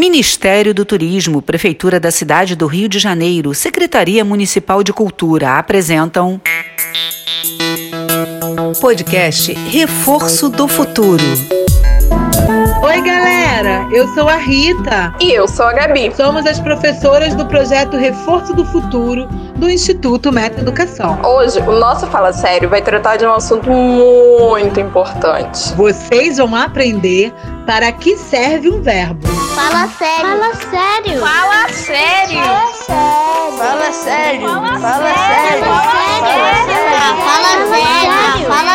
Ministério do Turismo, Prefeitura da cidade do Rio de Janeiro, Secretaria Municipal de Cultura apresentam. Podcast Reforço do Futuro. Oi, galera! Eu sou a Rita. E eu sou a Gabi. Somos as professoras do projeto Reforço do Futuro do Instituto Meta Educação. Hoje, o nosso Fala Sério vai tratar de um assunto muito importante. Vocês vão aprender para que serve um verbo. Fala sério. Fala sério. Fala sério. Fala sério. Fala sério. Fala sério. Fala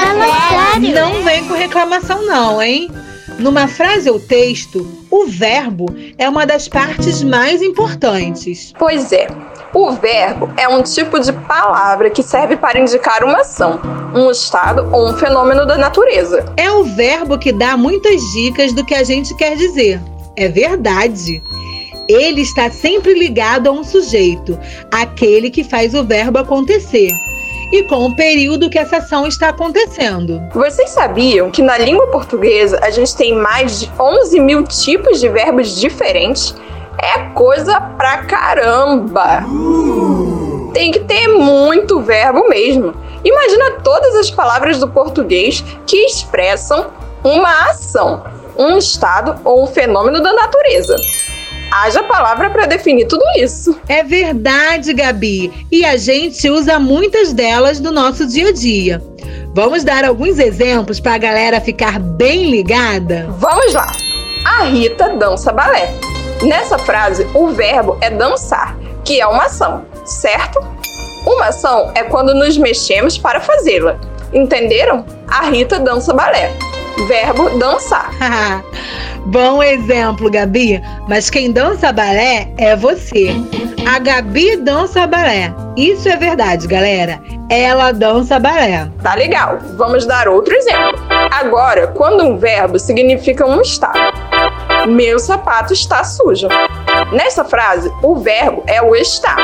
sério. Não vem com reclamação não, hein? Numa frase ou texto, o verbo é uma das partes mais importantes. Pois é. O verbo é um tipo de palavra que serve para indicar uma ação, um estado ou um fenômeno da natureza. É o verbo que dá muitas dicas do que a gente quer dizer. É verdade. Ele está sempre ligado a um sujeito, aquele que faz o verbo acontecer e com o período que essa ação está acontecendo. Vocês sabiam que na língua portuguesa a gente tem mais de 11 mil tipos de verbos diferentes? É coisa pra caramba! Tem que ter muito verbo mesmo. Imagina todas as palavras do português que expressam uma ação, um estado ou um fenômeno da natureza haja palavra para definir tudo isso. É verdade, Gabi. E a gente usa muitas delas no nosso dia a dia. Vamos dar alguns exemplos para a galera ficar bem ligada? Vamos lá. A Rita dança balé. Nessa frase, o verbo é dançar, que é uma ação, certo? Uma ação é quando nos mexemos para fazê-la. Entenderam? A Rita dança balé. Verbo dançar. Bom exemplo, Gabi. Mas quem dança balé é você. A Gabi dança balé. Isso é verdade, galera. Ela dança balé. Tá legal. Vamos dar outro exemplo. Agora, quando um verbo significa um estado. Meu sapato está sujo. Nessa frase, o verbo é o estar.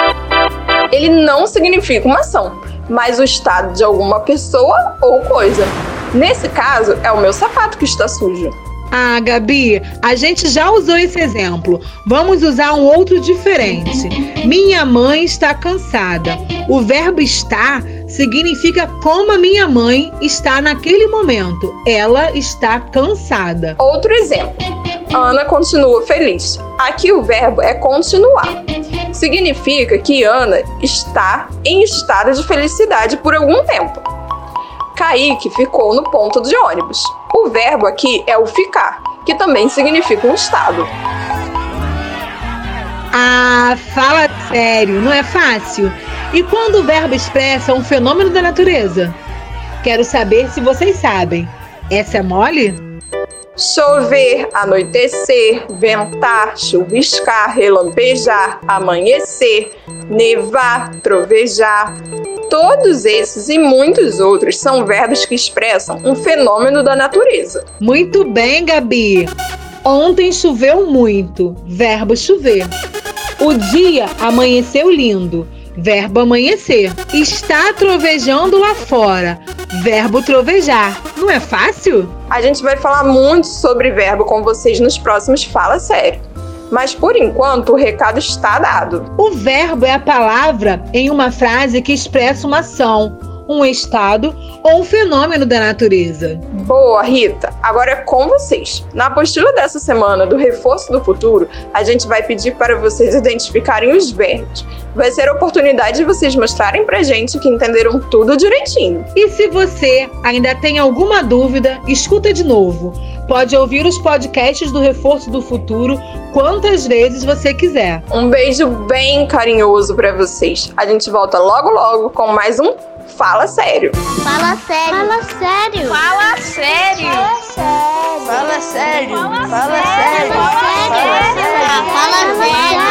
Ele não significa uma ação, mas o estado de alguma pessoa ou coisa. Nesse caso, é o meu sapato que está sujo. Ah, Gabi, a gente já usou esse exemplo. Vamos usar um outro diferente. Minha mãe está cansada. O verbo estar significa como a minha mãe está naquele momento. Ela está cansada. Outro exemplo. Ana continua feliz. Aqui o verbo é continuar. Significa que Ana está em estado de felicidade por algum tempo. Kaique ficou no ponto de ônibus. O verbo aqui é o ficar, que também significa um estado. Ah, fala sério, não é fácil? E quando o verbo expressa um fenômeno da natureza? Quero saber se vocês sabem. Essa é mole? Chover, anoitecer, ventar, chuviscar, relampejar, amanhecer, nevar, trovejar, Todos esses e muitos outros são verbos que expressam um fenômeno da natureza. Muito bem, Gabi. Ontem choveu muito. Verbo chover. O dia amanheceu lindo. Verbo amanhecer. Está trovejando lá fora. Verbo trovejar. Não é fácil? A gente vai falar muito sobre verbo com vocês nos próximos Fala Sério mas por enquanto o recado está dado. O verbo é a palavra em uma frase que expressa uma ação, um estado ou um fenômeno da natureza. Boa, Rita. Agora é com vocês. Na apostila dessa semana do Reforço do Futuro, a gente vai pedir para vocês identificarem os verbos. Vai ser a oportunidade de vocês mostrarem pra gente que entenderam tudo direitinho. E se você ainda tem alguma dúvida, escuta de novo. Pode ouvir os podcasts do Reforço do Futuro quantas vezes você quiser. Um beijo bem carinhoso para vocês. A gente volta logo logo com mais um Fala Sério. Fala sério. Fala sério. Fala sério. Fala sério. Fala sério. Fala sério. Fala